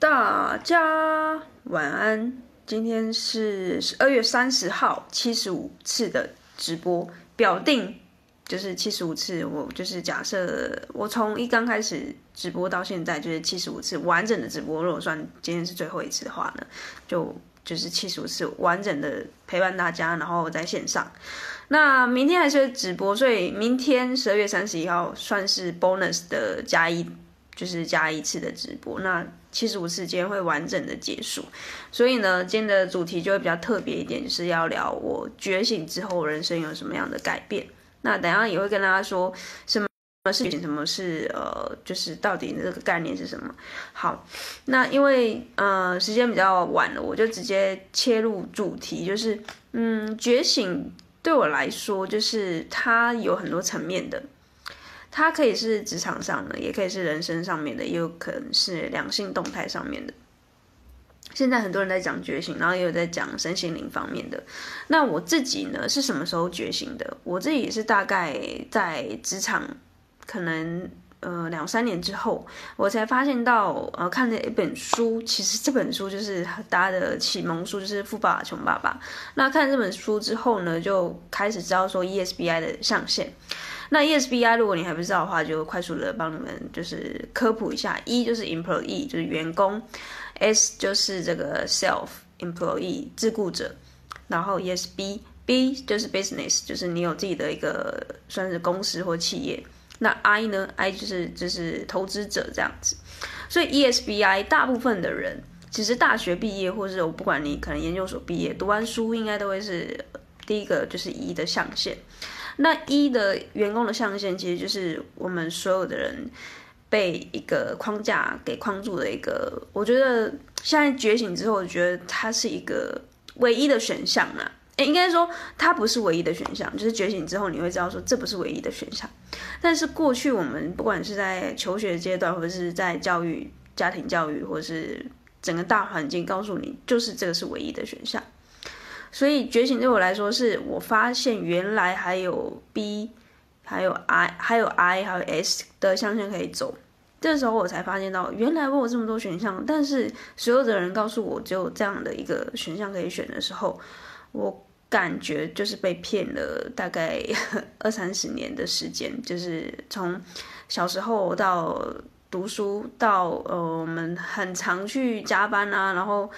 大家晚安，今天是十二月三十号，七十五次的直播，表定就是七十五次。我就是假设我从一刚开始直播到现在，就是七十五次完整的直播。如果算今天是最后一次的话呢，就就是七十五次完整的陪伴大家，然后在线上。那明天还是直播，所以明天十二月三十一号算是 bonus 的加一，就是加一次的直播。那七十五次今天会完整的结束，所以呢，今天的主题就会比较特别一点，就是要聊我觉醒之后人生有什么样的改变。那等下也会跟大家说什么是觉醒，什么是呃，就是到底这个概念是什么。好，那因为呃时间比较晚了，我就直接切入主题，就是嗯，觉醒对我来说，就是它有很多层面的。它可以是职场上的，也可以是人生上面的，也有可能是两性动态上面的。现在很多人在讲觉醒，然后也有在讲身心灵方面的。那我自己呢，是什么时候觉醒的？我自己也是大概在职场，可能呃两三年之后，我才发现到呃看了一本书，其实这本书就是大家的启蒙书，就是《富爸爸穷爸爸》。那看这本书之后呢，就开始知道说 ESBI 的象限。那 ESBI 如果你还不知道的话，就快速的帮你们就是科普一下。E 就是 employee，就是员工；S 就是这个 self employee，自雇者。然后 ESB，B 就是 business，就是你有自己的一个算是公司或企业。那 I 呢？I 就是就是投资者这样子。所以 ESBI 大部分的人其实大学毕业，或是我不管你可能研究所毕业，读完书应该都会是第一个就是 E 的象限。那一的员工的象限，其实就是我们所有的人被一个框架给框住的一个。我觉得现在觉醒之后，我觉得它是一个唯一的选项啦。诶，应该说它不是唯一的选项，就是觉醒之后你会知道说这不是唯一的选项。但是过去我们不管是在求学阶段，或者是在教育、家庭教育，或者是整个大环境告诉你，就是这个是唯一的选项。所以觉醒对我来说，是我发现原来还有 B，还有 I，还有 I，还有 S 的象限可以走。这时候我才发现到，原来我有这么多选项，但是所有的人告诉我只有这样的一个选项可以选的时候，我感觉就是被骗了大概二三十年的时间，就是从小时候到读书到呃，我们很常去加班啊，然后。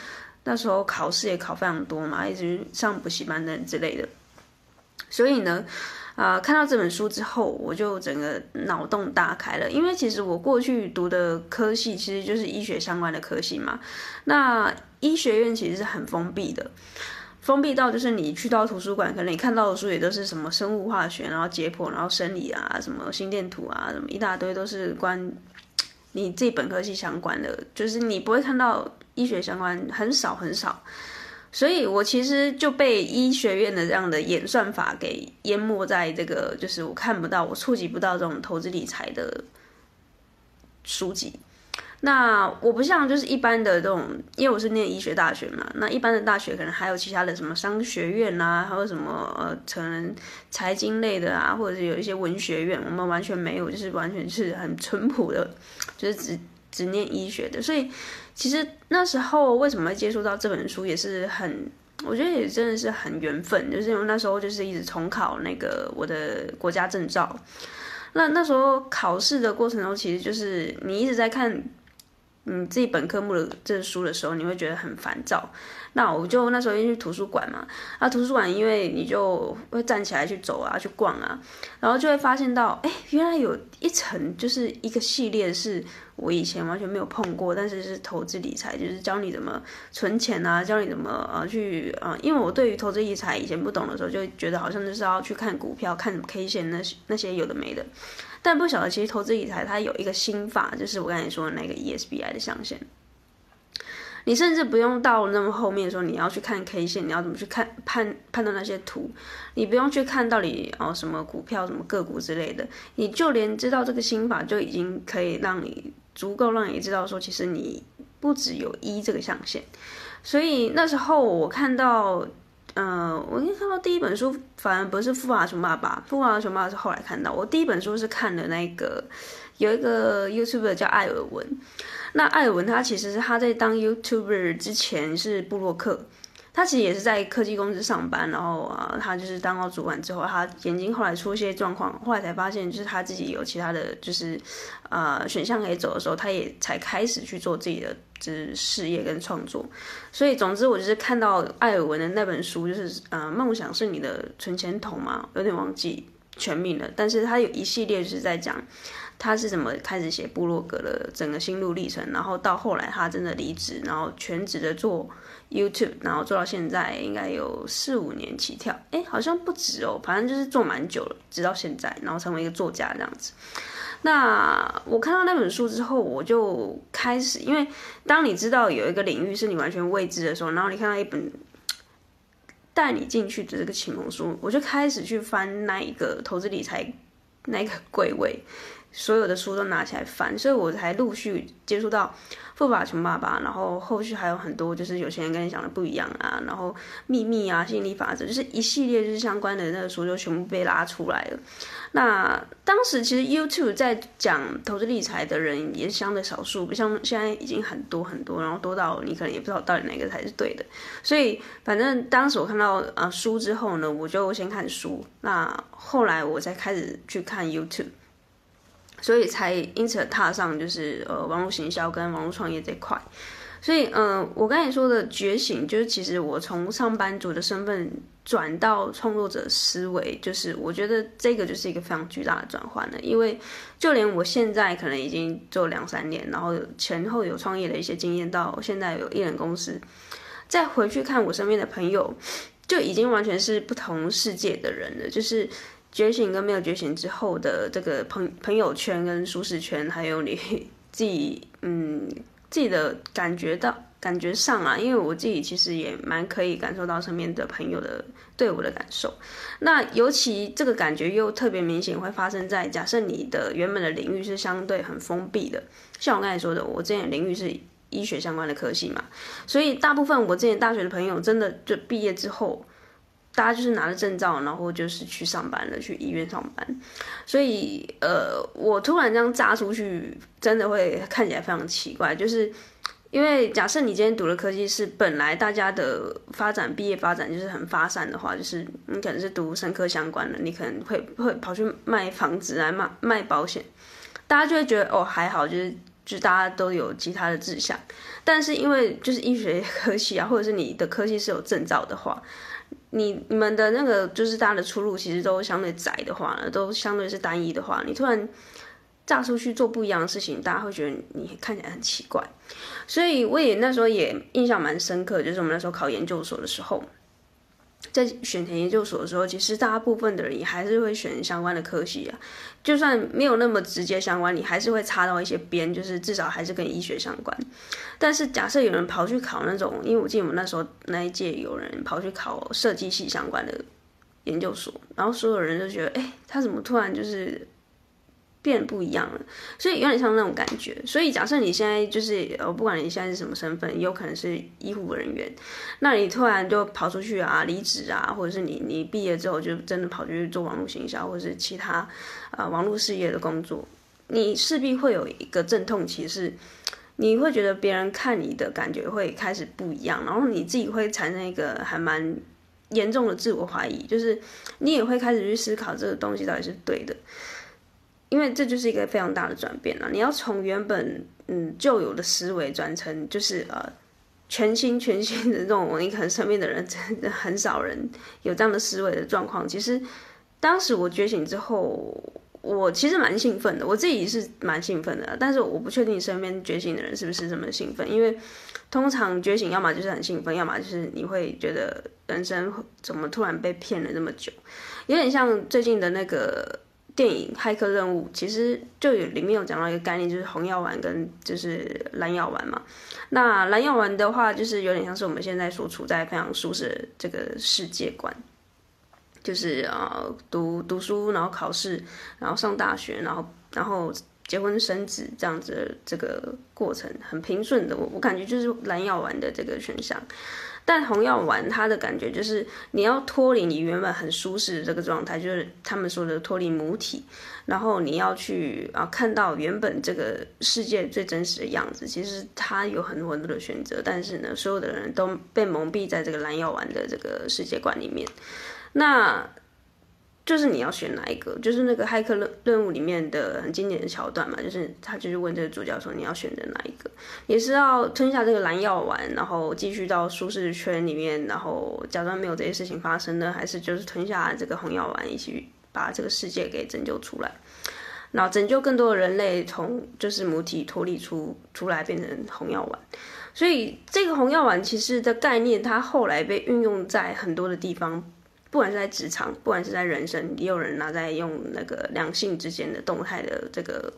那时候考试也考非常多嘛，一直上补习班等之类的。所以呢，啊、看到这本书之后，我就整个脑洞大开了。因为其实我过去读的科系其实就是医学相关的科系嘛。那医学院其实是很封闭的，封闭到就是你去到图书馆，可能你看到的书也都是什么生物化学，然后解剖，然后生理啊，什么心电图啊，什么一大堆都是关你这本科系相关的，就是你不会看到。医学相关很少很少，所以我其实就被医学院的这样的演算法给淹没在这个，就是我看不到、我触及不到这种投资理财的书籍。那我不像就是一般的这种，因为我是念医学大学嘛，那一般的大学可能还有其他的什么商学院啊，还有什么呃，可能财经类的啊，或者是有一些文学院，我们完全没有，就是完全是很淳朴的，就是只只念医学的，所以。其实那时候为什么会接触到这本书，也是很，我觉得也真的是很缘分，就是因为那时候就是一直重考那个我的国家证照，那那时候考试的过程中，其实就是你一直在看。嗯，自己本科目的这书的时候，你会觉得很烦躁。那我就那时候因为去图书馆嘛，啊，图书馆因为你就会站起来去走啊，去逛啊，然后就会发现到，哎，原来有一层就是一个系列是我以前完全没有碰过，但是是投资理财，就是教你怎么存钱啊，教你怎么呃去呃，因为我对于投资理财以前不懂的时候，就觉得好像就是要去看股票、看什么 K 线那些那些有的没的。但不晓得，其实投资理财它有一个心法，就是我刚才说的那个 ESBI 的象限。你甚至不用到那么后面说，你要去看 K 线，你要怎么去看判判断那些图，你不用去看到底哦什么股票、什么个股之类的，你就连知道这个心法就已经可以让你足够让你知道说，其实你不只有一这个象限。所以那时候我看到。嗯、呃，我一看到第一本书，反而不是《富爸爸穷爸爸》，《富爸爸穷爸爸》是后来看到。我第一本书是看的那个有一个 YouTuber 叫艾尔文。那艾尔文他其实是他在当 YouTuber 之前是布洛克。他其实也是在科技公司上班，然后啊，他就是当到主管之后，他眼睛后来出一些状况，后来才发现就是他自己有其他的就是呃选项可以走的时候，他也才开始去做自己的就是事业跟创作。所以总之，我就是看到艾尔文的那本书，就是呃梦想是你的存钱筒嘛，有点忘记全名了，但是他有一系列就是在讲他是怎么开始写部落格的整个心路历程，然后到后来他真的离职，然后全职的做。YouTube，然后做到现在应该有四五年起跳，哎，好像不止哦，反正就是做蛮久了，直到现在，然后成为一个作家这样子。那我看到那本书之后，我就开始，因为当你知道有一个领域是你完全未知的时候，然后你看到一本带你进去的这个启蒙书，我就开始去翻那一个投资理财那个柜位。所有的书都拿起来翻，所以我才陆续接触到《富爸爸穷爸爸》，然后后续还有很多就是有钱人跟你想的不一样啊，然后秘密啊、吸引力法则，就是一系列就是相关的那个书就全部被拉出来了。那当时其实 YouTube 在讲投资理财的人也是相对少数，不像现在已经很多很多，然后多到你可能也不知道到底哪个才是对的。所以反正当时我看到呃书之后呢，我就先看书，那后来我才开始去看 YouTube。所以才因此踏上就是呃网络行销跟网络创业这块，所以嗯、呃，我刚才说的觉醒，就是其实我从上班族的身份转到创作者思维，就是我觉得这个就是一个非常巨大的转换了，因为就连我现在可能已经做两三年，然后前后有创业的一些经验，到现在有艺人公司，再回去看我身边的朋友，就已经完全是不同世界的人了，就是。觉醒跟没有觉醒之后的这个朋朋友圈跟舒适圈，还有你 自己嗯自己的感觉到感觉上啊，因为我自己其实也蛮可以感受到身边的朋友的对我的感受。那尤其这个感觉又特别明显，会发生在假设你的原本的领域是相对很封闭的，像我刚才说的，我之前领域是医学相关的科系嘛，所以大部分我之前大学的朋友真的就毕业之后。大家就是拿着证照，然后就是去上班了，去医院上班。所以，呃，我突然这样炸出去，真的会看起来非常奇怪。就是因为假设你今天读了科技是本来大家的发展毕业发展就是很发散的话，就是你可能是读生科相关的，你可能会会跑去卖房子来卖卖保险，大家就会觉得哦还好，就是就是大家都有其他的志向。但是因为就是医学科系啊，或者是你的科系是有证照的话。你你们的那个就是大家的出路，其实都相对窄的话呢，都相对是单一的话，你突然炸出去做不一样的事情，大家会觉得你看起来很奇怪。所以我也那时候也印象蛮深刻，就是我们那时候考研究所的时候。在选填研究所的时候，其实大部分的人也还是会选相关的科系啊，就算没有那么直接相关，你还是会插到一些边，就是至少还是跟医学相关。但是假设有人跑去考那种，因为我记得我们那时候那一届有人跑去考设计系相关的研究所，然后所有人就觉得，哎，他怎么突然就是。变不一样了，所以有点像那种感觉。所以假设你现在就是呃，不管你现在是什么身份，有可能是医护人员，那你突然就跑出去啊，离职啊，或者是你你毕业之后就真的跑去做网络行销，或者是其他呃网络事业的工作，你势必会有一个阵痛期，是你会觉得别人看你的感觉会开始不一样，然后你自己会产生一个还蛮严重的自我怀疑，就是你也会开始去思考这个东西到底是对的。因为这就是一个非常大的转变了，你要从原本嗯旧有的思维转成就是呃全新全新的这种，你可能身边的人真的很少人有这样的思维的状况。其实当时我觉醒之后，我其实蛮兴奋的，我自己是蛮兴奋的，但是我不确定身边觉醒的人是不是这么兴奋，因为通常觉醒要么就是很兴奋，要么就是你会觉得人生怎么突然被骗了这么久，有点像最近的那个。电影《骇客任务》其实就有里面有讲到一个概念，就是红药丸跟就是蓝药丸嘛。那蓝药丸的话，就是有点像是我们现在所处在非常舒适的这个世界观，就是啊、呃、读读书，然后考试，然后上大学，然后然后结婚生子这样子的这个过程很平顺的，我我感觉就是蓝药丸的这个选项。但红药丸它的感觉就是你要脱离你原本很舒适的这个状态，就是他们说的脱离母体，然后你要去啊看到原本这个世界最真实的样子。其实它有很多很多的选择，但是呢，所有的人都被蒙蔽在这个蓝药丸的这个世界观里面。那。就是你要选哪一个？就是那个骇客任任务里面的很经典的桥段嘛，就是他就是问这个主角说，你要选择哪一个？也是要吞下这个蓝药丸，然后继续到舒适圈里面，然后假装没有这些事情发生呢？还是就是吞下这个红药丸，一起把这个世界给拯救出来，然后拯救更多的人类从就是母体脱离出出来，变成红药丸。所以这个红药丸其实的概念，它后来被运用在很多的地方。不管是在职场，不管是在人生，也有人拿在用那个两性之间的动态的这个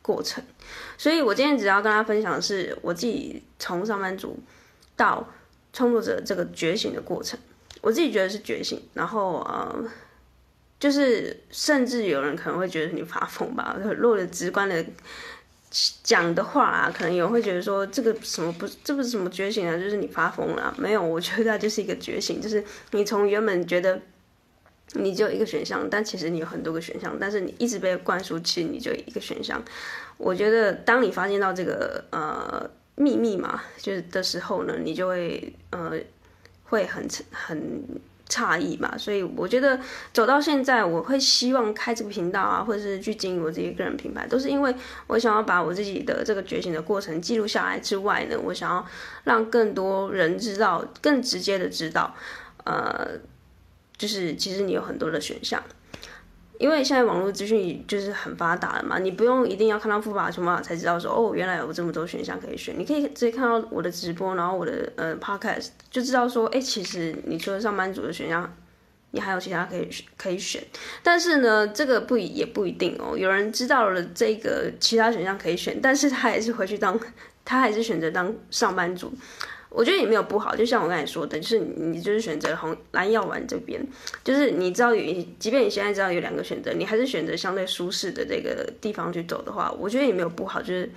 过程。所以我今天只要跟大家分享的是我自己从上班族到创作者这个觉醒的过程。我自己觉得是觉醒，然后呃，就是甚至有人可能会觉得你发疯吧，落了直观的。讲的话啊，可能有人会觉得说这个什么不，这不是什么觉醒啊，就是你发疯了。没有，我觉得它就是一个觉醒，就是你从原本觉得你只有一个选项，但其实你有很多个选项，但是你一直被灌输，其实你就一个选项。我觉得当你发现到这个呃秘密嘛，就是的时候呢，你就会呃会很很。差异嘛，所以我觉得走到现在，我会希望开这个频道啊，或者是去经营我自己个人品牌，都是因为我想要把我自己的这个觉醒的过程记录下来之外呢，我想要让更多人知道，更直接的知道，呃，就是其实你有很多的选项。因为现在网络资讯就是很发达了嘛，你不用一定要看到富爸爸穷爸爸才知道说哦，原来有这么多选项可以选。你可以直接看到我的直播，然后我的呃 podcast 就知道说，哎，其实你除了上班族的选项，你还有其他可以可以选。但是呢，这个不也不一定哦。有人知道了这个其他选项可以选，但是他还是回去当，他还是选择当上班族。我觉得也没有不好，就像我刚才说的，就是你就是选择红蓝药丸这边，就是你知道有，即便你现在知道有两个选择，你还是选择相对舒适的这个地方去走的话，我觉得也没有不好。就是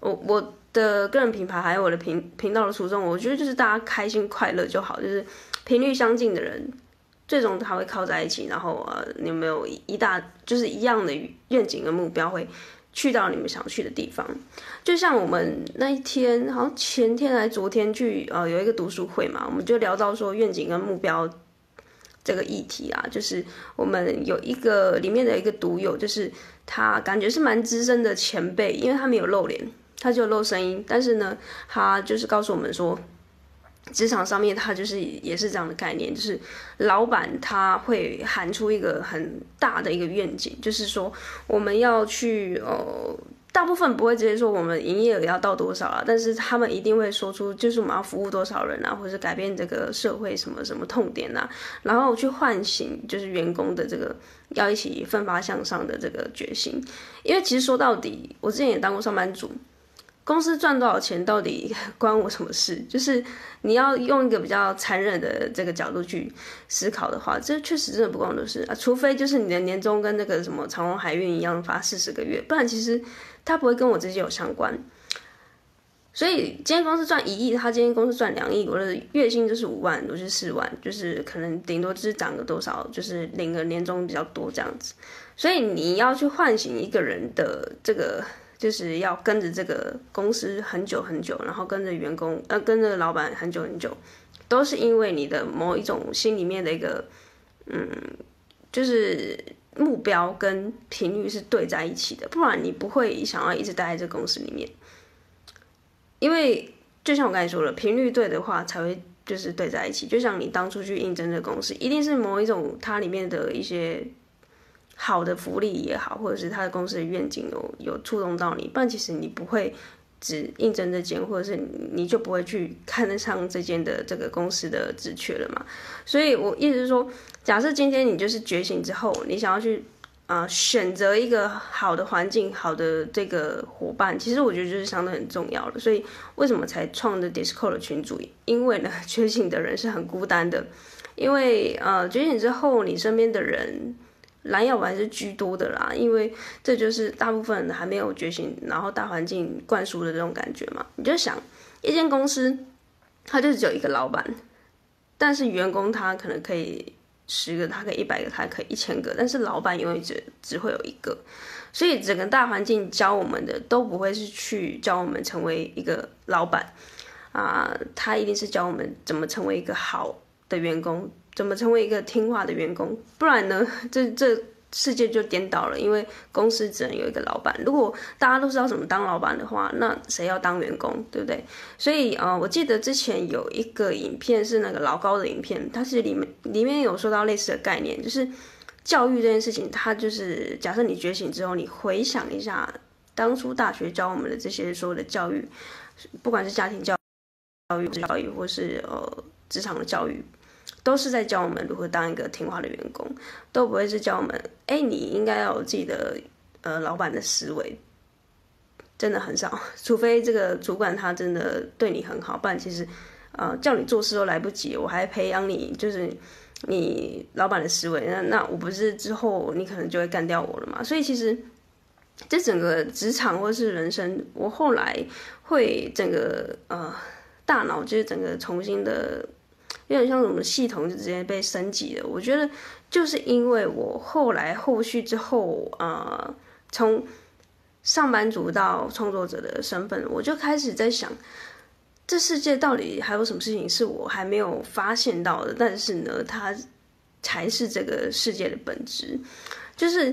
我我的个人品牌还有我的频频道的初衷，我觉得就是大家开心快乐就好，就是频率相近的人，最终他会靠在一起，然后呃，你有没有一大就是一样的愿景跟目标会。去到你们想去的地方，就像我们那一天，好像前天还昨天去，呃，有一个读书会嘛，我们就聊到说愿景跟目标这个议题啊，就是我们有一个里面的一个读友，就是他感觉是蛮资深的前辈，因为他没有露脸，他就露声音，但是呢，他就是告诉我们说。职场上面，他就是也是这样的概念，就是老板他会喊出一个很大的一个愿景，就是说我们要去呃，大部分不会直接说我们营业额要到多少啊，但是他们一定会说出就是我们要服务多少人啊，或者改变这个社会什么什么痛点啊，然后去唤醒就是员工的这个要一起奋发向上的这个决心，因为其实说到底，我之前也当过上班族。公司赚多少钱到底 关我什么事？就是你要用一个比较残忍的这个角度去思考的话，这确实真的不关我的事啊。除非就是你的年终跟那个什么长荣海运一样发四十个月，不然其实它不会跟我直接有相关。所以今天公司赚一亿，他今天公司赚两亿，我的月薪就是五万，我是四万，就是可能顶多就是涨个多少，就是领个年终比较多这样子。所以你要去唤醒一个人的这个。就是要跟着这个公司很久很久，然后跟着员工，呃，跟着老板很久很久，都是因为你的某一种心里面的一个，嗯，就是目标跟频率是对在一起的，不然你不会想要一直待在这个公司里面。因为就像我刚才说了，频率对的话才会就是对在一起。就像你当初去应征这个公司，一定是某一种它里面的一些。好的福利也好，或者是他的公司的愿景有有触动到你，不然其实你不会只应征这间，或者是你就不会去看得上这间的这个公司的职缺了嘛。所以我意思是说，假设今天你就是觉醒之后，你想要去啊、呃、选择一个好的环境、好的这个伙伴，其实我觉得就是相对很重要的。所以为什么才创的 Discord 的群组？因为呢，觉醒的人是很孤单的，因为呃觉醒之后，你身边的人。蓝药丸是居多的啦，因为这就是大部分还没有觉醒，然后大环境灌输的这种感觉嘛。你就想，一间公司，它就只有一个老板，但是员工他可能可以十个，他可以一百个，他可以一千个，但是老板永远只只会有一个。所以整个大环境教我们的都不会是去教我们成为一个老板啊，他一定是教我们怎么成为一个好的员工。怎么成为一个听话的员工？不然呢，这这世界就颠倒了。因为公司只能有一个老板。如果大家都知道怎么当老板的话，那谁要当员工，对不对？所以呃，我记得之前有一个影片是那个老高的影片，它是里面里面有说到类似的概念，就是教育这件事情，它就是假设你觉醒之后，你回想一下当初大学教我们的这些所有的教育，不管是家庭教育、教育，或是呃职场的教育。都是在教我们如何当一个听话的员工，都不会是教我们，哎，你应该要有自己的呃老板的思维，真的很少，除非这个主管他真的对你很好，不然其实，呃，叫你做事都来不及，我还培养你，就是你老板的思维，那那我不是之后你可能就会干掉我了嘛？所以其实这整个职场或是人生，我后来会整个呃大脑就是整个重新的。有点像我们系统就直接被升级了。我觉得就是因为我后来后续之后，呃，从上班族到创作者的身份，我就开始在想，这世界到底还有什么事情是我还没有发现到的？但是呢，它才是这个世界的本质。就是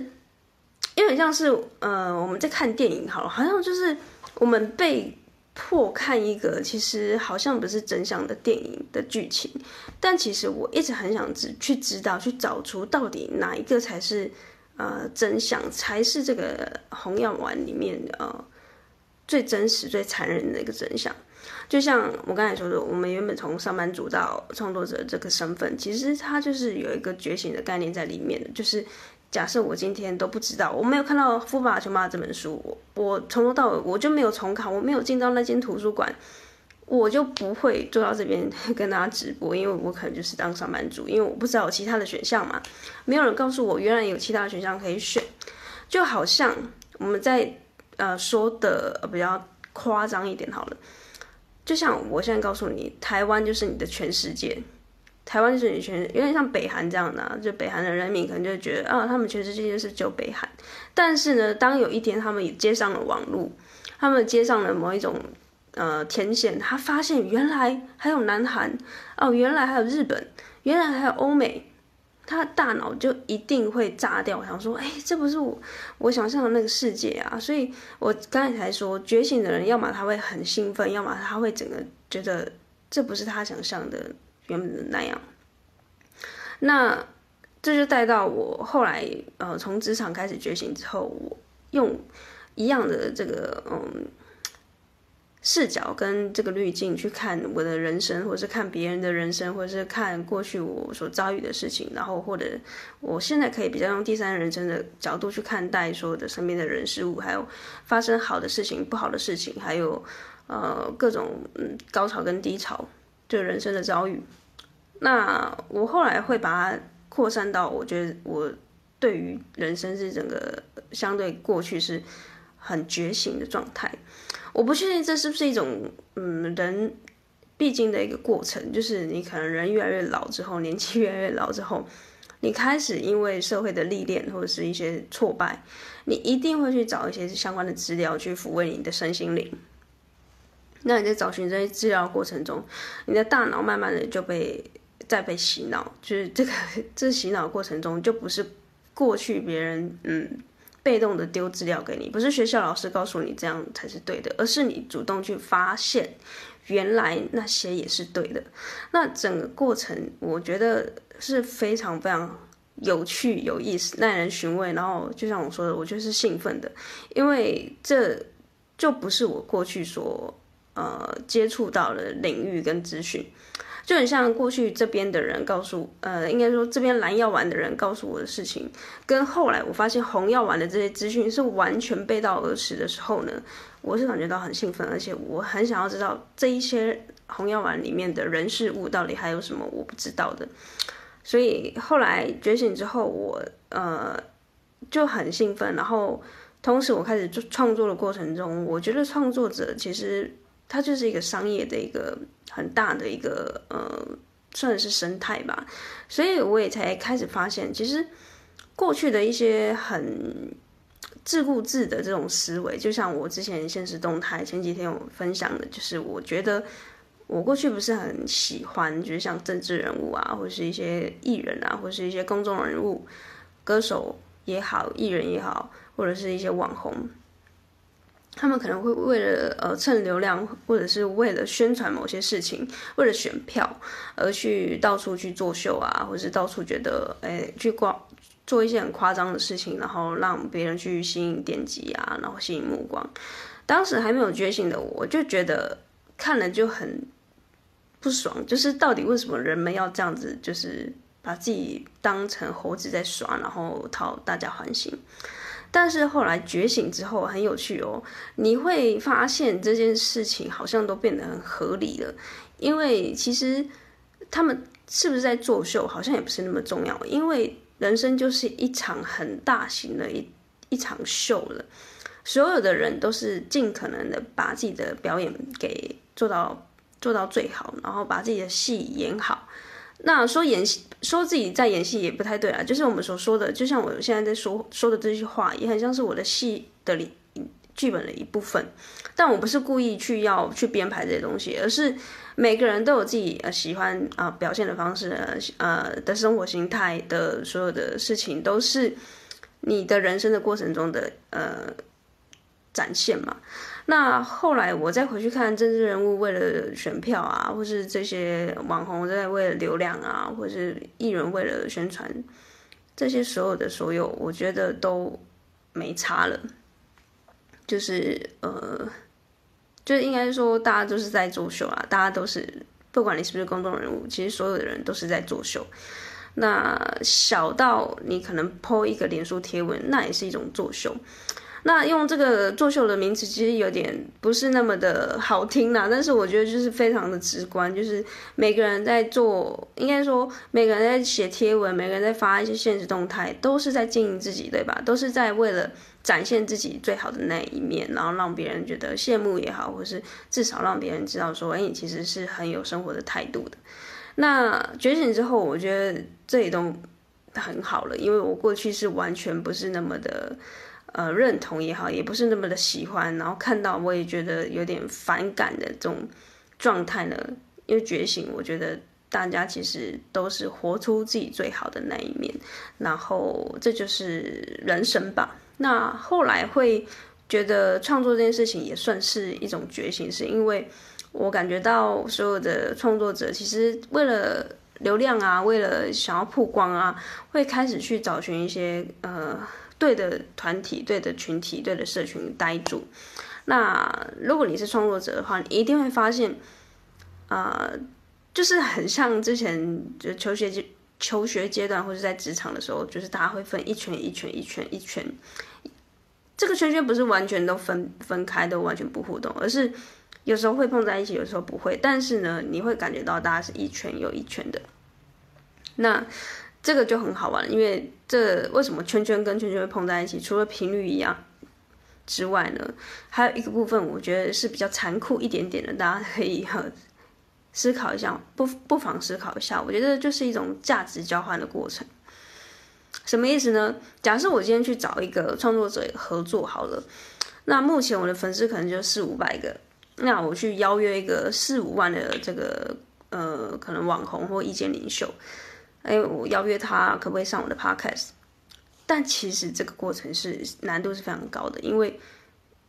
因为像是呃，我们在看电影，好了，好像就是我们被。破看一个其实好像不是真相的电影的剧情，但其实我一直很想知去知道去找出到底哪一个才是呃真相，才是这个红药丸里面呃最真实、最残忍的一个真相。就像我刚才说的，我们原本从上班族到创作者这个身份，其实它就是有一个觉醒的概念在里面的，就是。假设我今天都不知道，我没有看到《富爸爸穷爸爸》这本书，我我从头到尾我就没有重考，我没有进到那间图书馆，我就不会坐到这边 跟大家直播，因为我可能就是当上班族，因为我不知道有其他的选项嘛，没有人告诉我原来有其他的选项可以选，就好像我们在呃说的比较夸张一点好了，就像我现在告诉你，台湾就是你的全世界。台湾就是全有点像北韩这样的、就北韩的人民可能就觉得啊，他们全世界就是救北韩。但是呢，当有一天他们也接上了网络，他们接上了某一种呃天线，他发现原来还有南韩哦，原来还有日本，原来还有欧美，他大脑就一定会炸掉，想说，哎，这不是我我想象的那个世界啊！所以我刚才才说，觉醒的人，要么他会很兴奋，要么他会整个觉得这不是他想象的。原本的那样，那这就带到我后来呃，从职场开始觉醒之后，我用一样的这个嗯视角跟这个滤镜去看我的人生，或者是看别人的人生，或者是看过去我所遭遇的事情，然后或者我现在可以比较用第三人称的角度去看待所有的身边的人事物，还有发生好的事情、不好的事情，还有呃各种嗯高潮跟低潮，就人生的遭遇。那我后来会把它扩散到，我觉得我对于人生是整个相对过去是很觉醒的状态。我不确定这是不是一种嗯人必经的一个过程，就是你可能人越来越老之后，年纪 越来越老之后，你开始因为社会的历练或者是一些挫败，你一定会去找一些相关的资料去抚慰你的身心灵。那你在找寻这些资料的过程中，你的大脑慢慢的就被。在被洗脑，就是这个 这洗脑过程中，就不是过去别人嗯被动的丢资料给你，不是学校老师告诉你这样才是对的，而是你主动去发现原来那些也是对的。那整个过程我觉得是非常非常有趣、有意思、耐人寻味。然后就像我说的，我就是兴奋的，因为这就不是我过去所呃接触到的领域跟资讯。就很像过去这边的人告诉，呃，应该说这边蓝药丸的人告诉我的事情，跟后来我发现红药丸的这些资讯是完全背道而驰的时候呢，我是感觉到很兴奋，而且我很想要知道这一些红药丸里面的人事物到底还有什么我不知道的。所以后来觉醒之后，我呃就很兴奋，然后同时我开始做创作的过程中，我觉得创作者其实它就是一个商业的一个很大的一个呃算是生态吧，所以我也才开始发现，其实过去的一些很。自顾自的这种思维，就像我之前现实动态前几天我分享的，就是我觉得我过去不是很喜欢，就是像政治人物啊，或是一些艺人啊，或是一些公众人物、歌手也好，艺人也好，或者是一些网红，他们可能会为了呃蹭流量，或者是为了宣传某些事情，为了选票而去到处去作秀啊，或者是到处觉得哎去逛。做一些很夸张的事情，然后让别人去吸引点击啊，然后吸引目光。当时还没有觉醒的我，就觉得看了就很不爽，就是到底为什么人们要这样子，就是把自己当成猴子在耍，然后讨大家欢心。但是后来觉醒之后，很有趣哦，你会发现这件事情好像都变得很合理了，因为其实他们是不是在作秀，好像也不是那么重要，因为。人生就是一场很大型的一一场秀了，所有的人都是尽可能的把自己的表演给做到做到最好，然后把自己的戏演好。那说演戏，说自己在演戏也不太对啊，就是我们所说的，就像我现在在说说的这句话，也很像是我的戏的里剧本的一部分。但我不是故意去要去编排这些东西，而是。每个人都有自己呃喜欢啊、呃、表现的方式，呃的生活形态的所有的事情，都是你的人生的过程中的呃展现嘛。那后来我再回去看政治人物为了选票啊，或是这些网红在为了流量啊，或是艺人为了宣传，这些所有的所有，我觉得都没差了，就是呃。就应该说，大家都是在作秀啊！大家都是，不管你是不是公众人物，其实所有的人都是在作秀。那小到你可能 po 一个脸书贴文，那也是一种作秀。那用这个作秀的名词，其实有点不是那么的好听啦。但是我觉得就是非常的直观，就是每个人在做，应该说每个人在写贴文，每个人在发一些现实动态，都是在经营自己，对吧？都是在为了。展现自己最好的那一面，然后让别人觉得羡慕也好，或是至少让别人知道说，哎，你其实是很有生活的态度的。那觉醒之后，我觉得这也都很好了，因为我过去是完全不是那么的呃认同也好，也不是那么的喜欢，然后看到我也觉得有点反感的这种状态呢。因为觉醒，我觉得大家其实都是活出自己最好的那一面，然后这就是人生吧。那后来会觉得创作这件事情也算是一种觉醒，是因为我感觉到所有的创作者其实为了流量啊，为了想要曝光啊，会开始去找寻一些呃对的团体、对的群体、对的社群待住。那如果你是创作者的话，你一定会发现，啊、呃，就是很像之前就求学阶求学阶段或者在职场的时候，就是大家会分一圈一圈一圈一圈。这个圈圈不是完全都分分开，都完全不互动，而是有时候会碰在一起，有时候不会。但是呢，你会感觉到大家是一圈又一圈的。那这个就很好玩，因为这为什么圈圈跟圈圈会碰在一起？除了频率一样之外呢，还有一个部分，我觉得是比较残酷一点点的，大家可以思考一下，不不妨思考一下。我觉得就是一种价值交换的过程。什么意思呢？假设我今天去找一个创作者合作好了，那目前我的粉丝可能就四五百个，那我去邀约一个四五万的这个呃可能网红或意见领袖，哎，我邀约他可不可以上我的 podcast？但其实这个过程是难度是非常高的，因为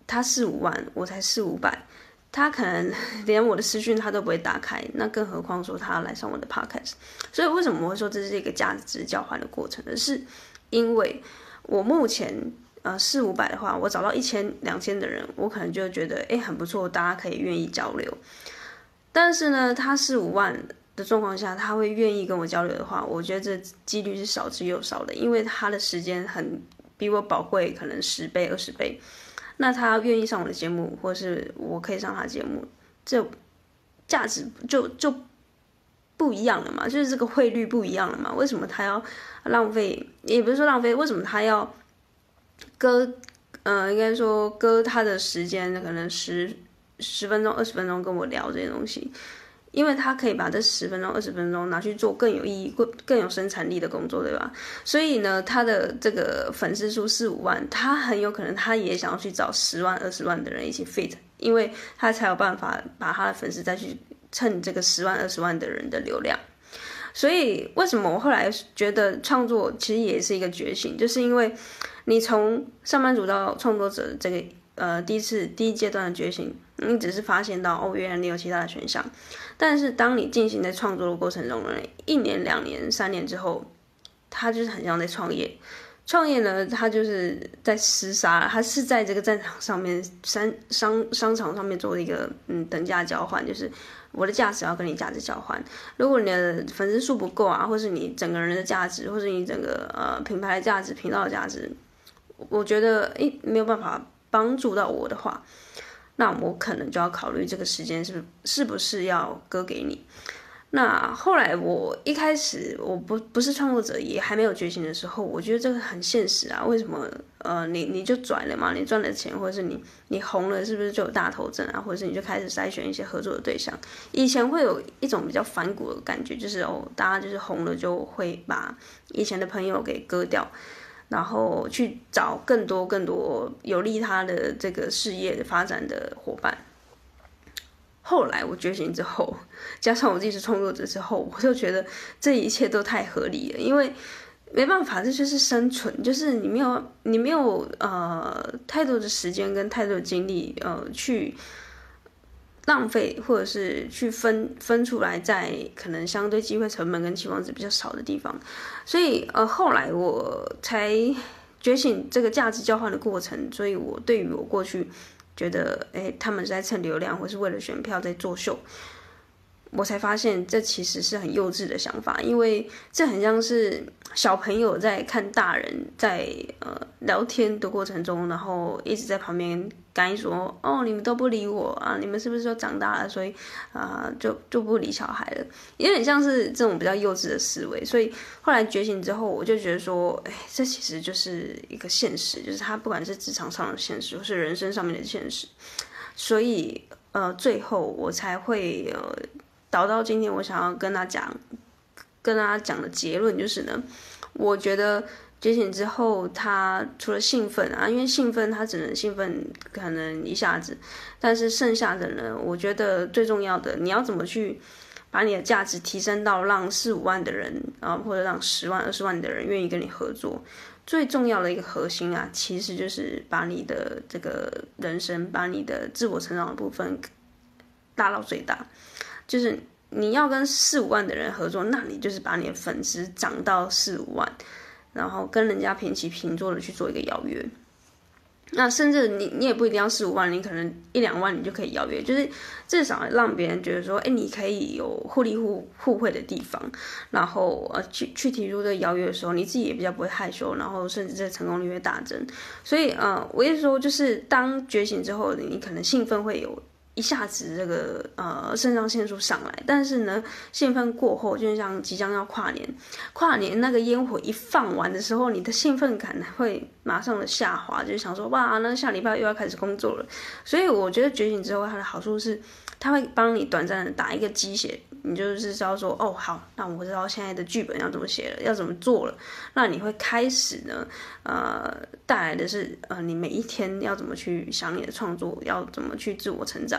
他四五万，我才四五百。他可能连我的私讯他都不会打开，那更何况说他来上我的 podcast。所以为什么我会说这是一个价值交换的过程呢？是因为我目前呃四五百的话，我找到一千两千的人，我可能就觉得诶很不错，大家可以愿意交流。但是呢，他四五万的状况下，他会愿意跟我交流的话，我觉得这几率是少之又少的，因为他的时间很比我宝贵，可能十倍二十倍。那他愿意上我的节目，或是我可以上他节目，这价值就就不一样了嘛，就是这个汇率不一样了嘛。为什么他要浪费？也不是说浪费，为什么他要割？呃，应该说割他的时间，可能十十分钟、二十分钟跟我聊这些东西。因为他可以把这十分钟、二十分钟拿去做更有意义、更更有生产力的工作，对吧？所以呢，他的这个粉丝数四五万，他很有可能他也想要去找十万、二十万的人一起 fit，因为他才有办法把他的粉丝再去蹭这个十万、二十万的人的流量。所以，为什么我后来觉得创作其实也是一个觉醒，就是因为你从上班族到创作者这个呃第一次第一阶段的觉醒，你只是发现到哦，原来你有其他的选项。但是当你进行在创作的过程中呢，一年、两年、三年之后，他就是很像在创业。创业呢，他就是在厮杀，他是在这个战场上面，商商商场上面做一个嗯等价交换，就是我的价值要跟你价值交换。如果你的粉丝数不够啊，或是你整个人的价值，或是你整个呃品牌的价值、频道的价值，我觉得诶没有办法帮助到我的话。那我可能就要考虑这个时间是不是不是要割给你。那后来我一开始我不不是创作者，也还没有觉醒的时候，我觉得这个很现实啊。为什么？呃，你你就转了嘛，你赚了钱，或者是你你红了，是不是就有大头症啊？或者是你就开始筛选一些合作的对象？以前会有一种比较反骨的感觉，就是哦，大家就是红了就会把以前的朋友给割掉。然后去找更多更多有利他的这个事业的发展的伙伴。后来我觉醒之后，加上我自己是创作者之后，我就觉得这一切都太合理了，因为没办法，这就是生存，就是你没有你没有呃太多的时间跟太多的精力呃去。浪费，或者是去分分出来，在可能相对机会成本跟期望值比较少的地方，所以呃后来我才觉醒这个价值交换的过程，所以我对于我过去觉得哎他们是在蹭流量或是为了选票在作秀，我才发现这其实是很幼稚的想法，因为这很像是小朋友在看大人在呃聊天的过程中，然后一直在旁边。干说哦，你们都不理我啊？你们是不是说长大了，所以啊、就就不理小孩了？有点像是这种比较幼稚的思维。所以后来觉醒之后，我就觉得说，哎，这其实就是一个现实，就是他不管是职场上的现实，或是人生上面的现实。所以呃，最后我才会呃导到今天，我想要跟他讲，跟他讲的结论就是呢，我觉得。觉醒之后，他除了兴奋啊，因为兴奋他只能兴奋可能一下子，但是剩下的呢，我觉得最重要的，你要怎么去把你的价值提升到让四五万的人啊，或者让十万、二十万的人愿意跟你合作，最重要的一个核心啊，其实就是把你的这个人生，把你的自我成长的部分拉到最大，就是你要跟四五万的人合作，那你就是把你的粉丝涨到四五万。然后跟人家平起平坐的去做一个邀约，那甚至你你也不一定要四五万，你可能一两万你就可以邀约，就是至少让别人觉得说，哎，你可以有互利互互惠的地方，然后呃去去提出这个邀约的时候，你自己也比较不会害羞，然后甚至这成功率会大增。所以呃，我意思说就是当觉醒之后，你可能兴奋会有。一下子这个呃肾上腺素上来，但是呢，兴奋过后，就像即将要跨年，跨年那个烟火一放完的时候，你的兴奋感会马上的下滑，就想说哇，那下礼拜又要开始工作了。所以我觉得觉醒之后，它的好处是，它会帮你短暂的打一个鸡血。你就是知道说哦好，那我知道现在的剧本要怎么写了，要怎么做了。那你会开始呢，呃，带来的是呃，你每一天要怎么去想你的创作，要怎么去自我成长。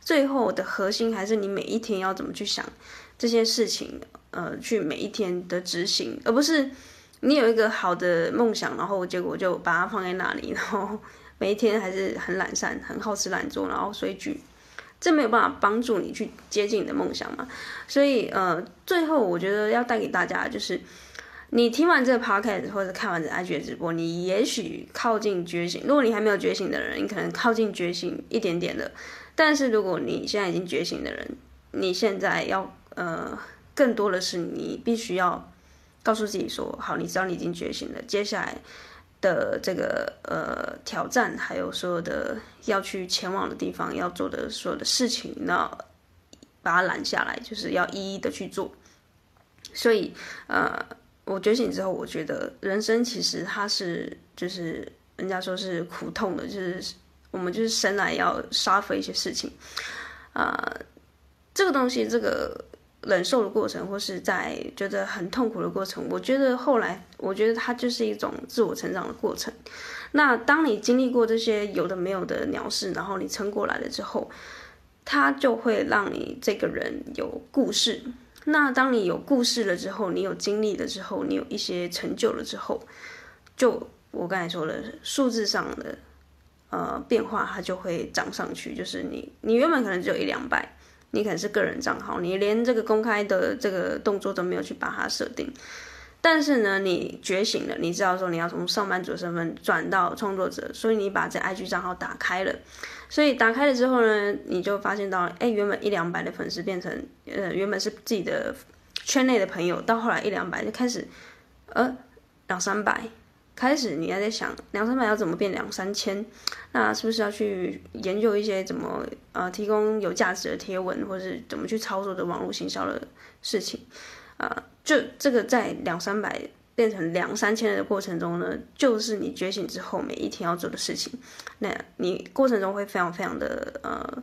最后的核心还是你每一天要怎么去想这些事情，呃，去每一天的执行，而不是你有一个好的梦想，然后结果就把它放在那里，然后每一天还是很懒散，很好吃懒做，然后追剧。这没有办法帮助你去接近你的梦想嘛？所以，呃，最后我觉得要带给大家就是，你听完这个 podcast 或者看完这 IG 的直播，你也许靠近觉醒。如果你还没有觉醒的人，你可能靠近觉醒一点点的。但是如果你现在已经觉醒的人，你现在要呃，更多的是你必须要告诉自己说，好，你知道你已经觉醒了，接下来。的这个呃挑战，还有所有的要去前往的地方，要做的所有的事情，那把它拦下来，就是要一一的去做。所以，呃，我觉醒之后，我觉得人生其实它是，就是人家说是苦痛的，就是我们就是生来要杀 u 一些事情，啊、这个东西，这个忍受的过程，或是在觉得很痛苦的过程，我觉得后来，我觉得它就是一种自我成长的过程。那当你经历过这些有的没有的鸟事，然后你撑过来了之后，它就会让你这个人有故事。那当你有故事了之后，你有经历了之后，你有一些成就了之后，就我刚才说的数字上的呃变化，它就会涨上去。就是你你原本可能只有一两百，你可能是个人账号，你连这个公开的这个动作都没有去把它设定。但是呢，你觉醒了，你知道说你要从上班族身份转到创作者，所以你把这 IG 账号打开了。所以打开了之后呢，你就发现到，哎，原本一两百的粉丝变成，呃，原本是自己的圈内的朋友，到后来一两百就开始，呃，两三百，开始你还在想两三百要怎么变两三千，那是不是要去研究一些怎么呃提供有价值的贴文，或者是怎么去操作的网络行销的事情？啊、就这个在两三百变成两三千的过程中呢，就是你觉醒之后每一天要做的事情。那你过程中会非常非常的呃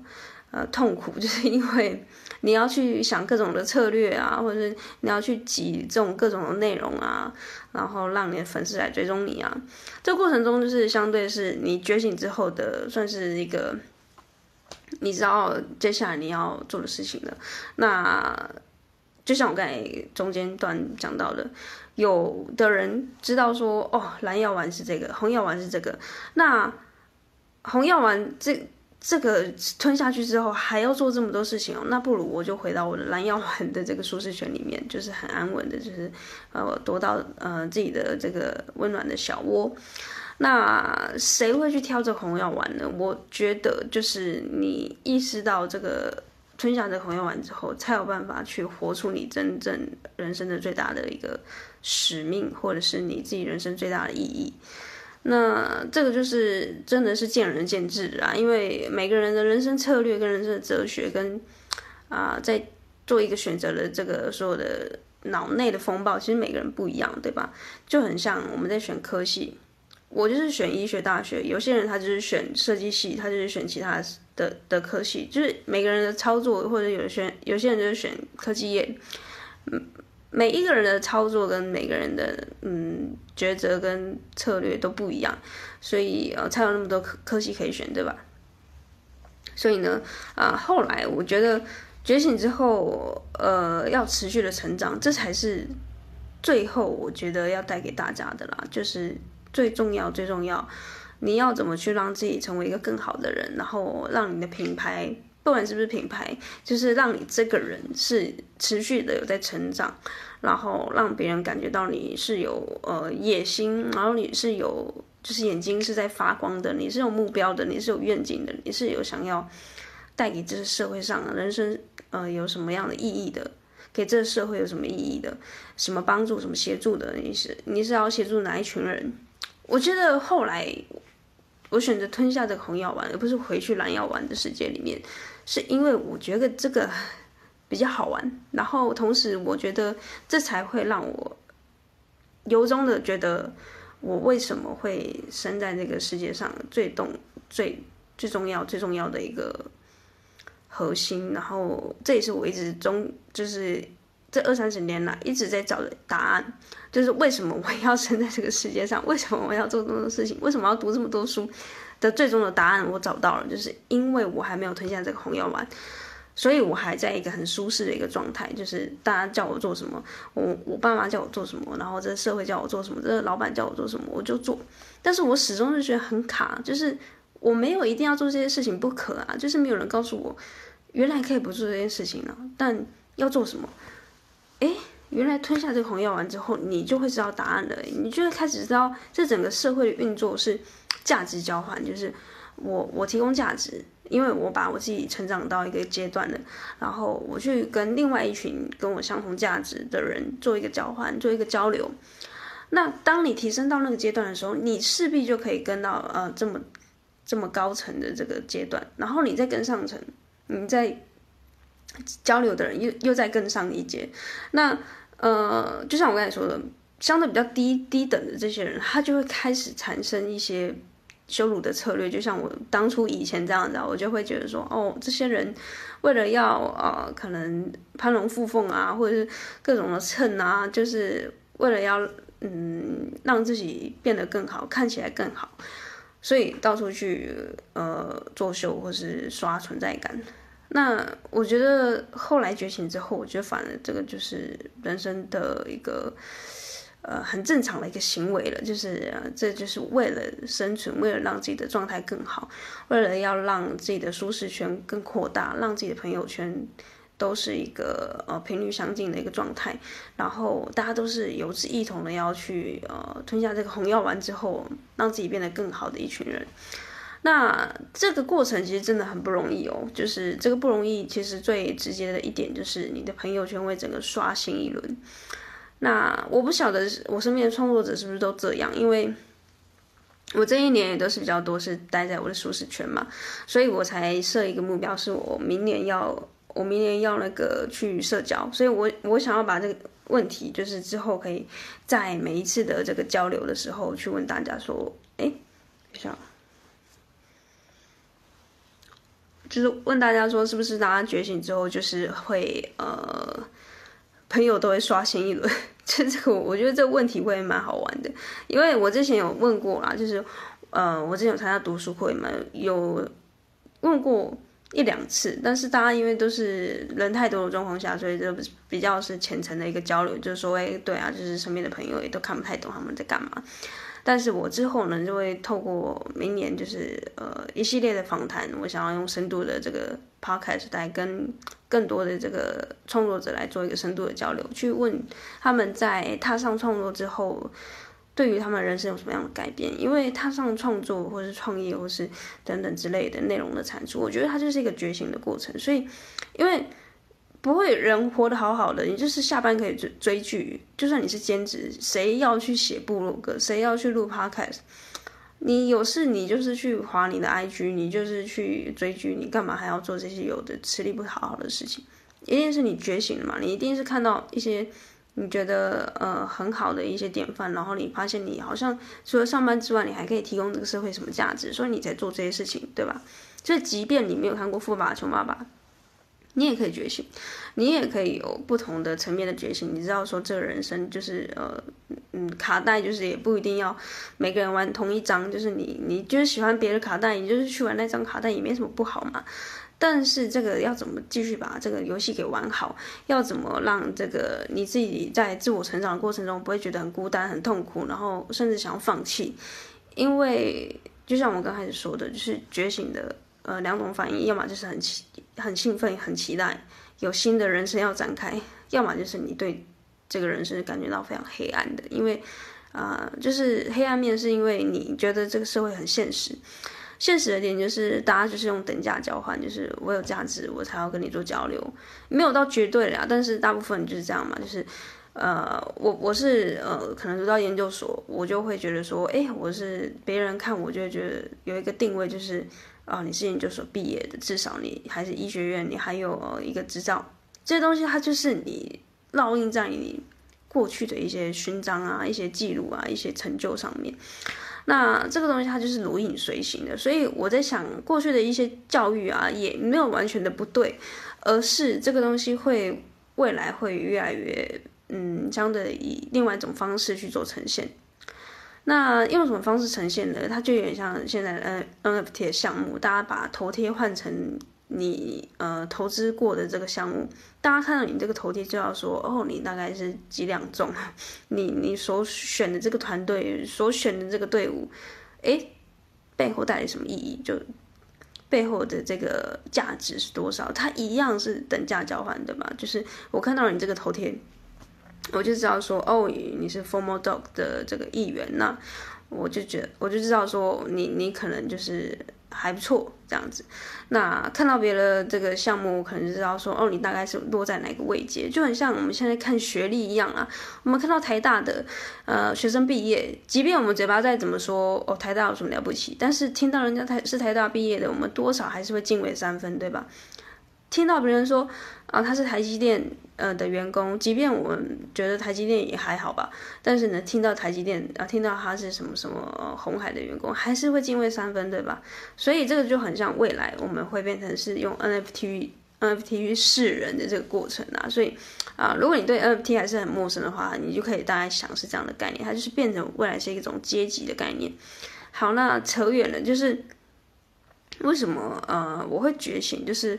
呃痛苦，就是因为你要去想各种的策略啊，或者是你要去挤这种各种的内容啊，然后让你的粉丝来追踪你啊。这过程中就是相对是你觉醒之后的，算是一个你知道接下来你要做的事情了。那。就像我刚才中间段讲到的，有的人知道说，哦，蓝药丸是这个，红药丸是这个，那红药丸这这个吞下去之后还要做这么多事情哦，那不如我就回到我的蓝药丸的这个舒适圈里面，就是很安稳的，就是呃，躲到呃自己的这个温暖的小窝。那谁会去挑这红药丸呢？我觉得就是你意识到这个。吞下这红药丸之后，才有办法去活出你真正人生的最大的一个使命，或者是你自己人生最大的意义。那这个就是真的是见仁见智啊，因为每个人的人生策略跟人生的哲学跟啊，在做一个选择的这个所有的脑内的风暴，其实每个人不一样，对吧？就很像我们在选科系，我就是选医学大学，有些人他就是选设计系，他就是选其他的。的科系，就是每个人的操作，或者有些有些人就是选科技业，嗯，每一个人的操作跟每个人的嗯抉择跟策略都不一样，所以呃才有那么多科科系可以选，对吧？所以呢，啊、后来我觉得觉醒之后，呃，要持续的成长，这才是最后我觉得要带给大家的啦，就是最重要最重要。你要怎么去让自己成为一个更好的人，然后让你的品牌，不管是不是品牌，就是让你这个人是持续的有在成长，然后让别人感觉到你是有呃野心，然后你是有就是眼睛是在发光的，你是有目标的，你是有愿景的，你是有想要带给这个社会上的人生呃有什么样的意义的，给这个社会有什么意义的，什么帮助，什么协助的，你是你是要协助哪一群人？我觉得后来。我选择吞下这个红药丸，而不是回去蓝药丸的世界里面，是因为我觉得这个比较好玩。然后同时，我觉得这才会让我由衷的觉得，我为什么会生在这个世界上最动、最最重要、最重要的一个核心。然后这也是我一直中就是。这二三十年来一直在找的答案，就是为什么我要生在这个世界上？为什么我要做这么多事情？为什么要读这么多书？的最终的答案我找到了，就是因为我还没有吞下这个红药丸，所以我还在一个很舒适的一个状态，就是大家叫我做什么，我我爸妈叫我做什么，然后这社会叫我做什么，这老板叫我做什么，我就做。但是我始终就觉得很卡，就是我没有一定要做这些事情不可啊，就是没有人告诉我原来可以不做这件事情呢，但要做什么？哎，原来吞下这个红药丸之后，你就会知道答案了。你就会开始知道，这整个社会的运作是价值交换，就是我我提供价值，因为我把我自己成长到一个阶段了，然后我去跟另外一群跟我相同价值的人做一个交换，做一个交流。那当你提升到那个阶段的时候，你势必就可以跟到呃这么这么高层的这个阶段，然后你再跟上层，你再。交流的人又又在更上一阶。那呃，就像我刚才说的，相对比较低低等的这些人，他就会开始产生一些羞辱的策略。就像我当初以前这样子，我就会觉得说，哦，这些人为了要呃，可能攀龙附凤啊，或者是各种的蹭啊，就是为了要嗯，让自己变得更好，看起来更好。所以到处去呃作秀或是刷存在感，那我觉得后来觉醒之后，我觉得反而这个就是人生的一个呃很正常的一个行为了，就是、这就是为了生存，为了让自己的状态更好，为了要让自己的舒适圈更扩大，让自己的朋友圈。都是一个呃频率相近的一个状态，然后大家都是有志一同的要去呃吞下这个红药丸之后，让自己变得更好的一群人。那这个过程其实真的很不容易哦，就是这个不容易，其实最直接的一点就是你的朋友圈会整个刷新一轮。那我不晓得我身边的创作者是不是都这样，因为我这一年也都是比较多是待在我的舒适圈嘛，所以我才设一个目标，是我明年要。我明年要那个去社交，所以我我想要把这个问题，就是之后可以在每一次的这个交流的时候去问大家说，哎，等一下，就是问大家说，是不是大家觉醒之后，就是会呃，朋友都会刷新一轮？就这个，我觉得这个问题会蛮好玩的，因为我之前有问过啦，就是呃，我之前有参加读书会嘛，有问过。一两次，但是大家因为都是人太多的状况下，所以就比较是浅层的一个交流，就是说，哎，对啊，就是身边的朋友也都看不太懂他们在干嘛。但是我之后呢，就会透过明年就是呃一系列的访谈，我想要用深度的这个 podcast 来跟更多的这个创作者来做一个深度的交流，去问他们在踏上创作之后。对于他们人生有什么样的改变？因为踏上创作，或是创业，或是等等之类的内容的产出，我觉得它就是一个觉醒的过程。所以，因为不会人活得好好的，你就是下班可以追追剧，就算你是兼职，谁要去写部落格，谁要去录 podcast？你有事你就是去划你的 IG，你就是去追剧，你干嘛还要做这些有的吃力不讨好的事情？一定是你觉醒了嘛？你一定是看到一些。你觉得呃很好的一些典范，然后你发现你好像除了上班之外，你还可以提供这个社会什么价值，所以你才做这些事情，对吧？所以即便你没有看过《富爸爸穷爸爸》，你也可以觉醒，你也可以有不同的层面的觉醒。你知道说这个人生就是呃嗯卡带，就是也不一定要每个人玩同一张，就是你你就是喜欢别的卡带，你就是去玩那张卡带也没什么不好嘛。但是这个要怎么继续把这个游戏给玩好？要怎么让这个你自己在自我成长的过程中不会觉得很孤单、很痛苦，然后甚至想要放弃？因为就像我刚开始说的，就是觉醒的呃两种反应，要么就是很期很兴奋、很期待有新的人生要展开，要么就是你对这个人生感觉到非常黑暗的，因为、呃，就是黑暗面是因为你觉得这个社会很现实。现实的点就是，大家就是用等价交换，就是我有价值，我才要跟你做交流，没有到绝对啦，但是大部分就是这样嘛，就是，呃，我我是呃，可能读到研究所，我就会觉得说，哎，我是别人看我就会觉得有一个定位，就是啊，你是研究所毕业的，至少你还是医学院，你还有、呃、一个执照，这些东西它就是你烙印在你过去的一些勋章啊、一些记录啊、一些成就上面。那这个东西它就是如影随形的，所以我在想，过去的一些教育啊，也没有完全的不对，而是这个东西会未来会越来越，嗯，相对以另外一种方式去做呈现。那用什么方式呈现呢？它就有点像现在的 NFT 的项目，大家把头贴换成。你呃投资过的这个项目，大家看到你这个头贴就要说哦，你大概是几两重？你你所选的这个团队，所选的这个队伍，诶，背后带来什么意义？就背后的这个价值是多少？它一样是等价交换的嘛？就是我看到你这个头贴，我就知道说哦，你是 Formal Dog 的这个一员，那我就觉我就知道说你你可能就是。还不错，这样子。那看到别的这个项目，我可能就知道说，哦，你大概是落在哪个位阶，就很像我们现在看学历一样啊。我们看到台大的呃学生毕业，即便我们嘴巴再怎么说，哦，台大有什么了不起？但是听到人家台是台大毕业的，我们多少还是会敬畏三分，对吧？听到别人说啊，他是台积电呃的员工，即便我们觉得台积电也还好吧，但是呢，听到台积电啊，听到他是什么什么红海的员工，还是会敬畏三分，对吧？所以这个就很像未来我们会变成是用 NFT NFT 去识人的这个过程啊。所以啊，如果你对 NFT 还是很陌生的话，你就可以大概想是这样的概念，它就是变成未来是一种阶级的概念。好，那扯远了，就是为什么呃我会觉醒，就是。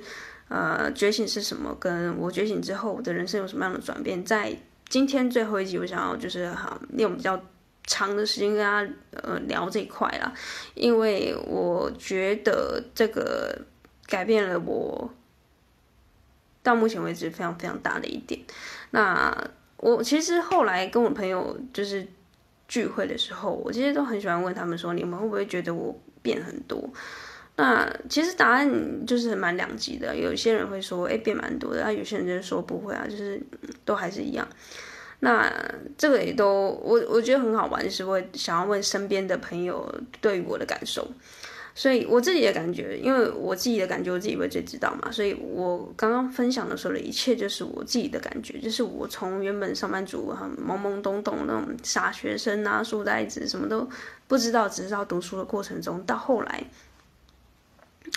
呃，觉醒是什么？跟我觉醒之后，我的人生有什么样的转变？在今天最后一集，我想要就是哈，用比较长的时间跟大家呃聊这一块啦，因为我觉得这个改变了我到目前为止非常非常大的一点。那我其实后来跟我朋友就是聚会的时候，我其实都很喜欢问他们说，你们会不会觉得我变很多？那其实答案就是蛮两极的，有些人会说，哎，变蛮多的，啊，有些人就是说不会啊，就是都还是一样。那这个也都我我觉得很好玩，就是我想要问身边的朋友对于我的感受，所以我自己的感觉，因为我自己的感觉我自己会最知道嘛，所以我刚刚分享的时候的一切就是我自己的感觉，就是我从原本上班族很懵懵懂懂那种傻学生啊，书呆子什么都不知道，只知道读书的过程中，到后来。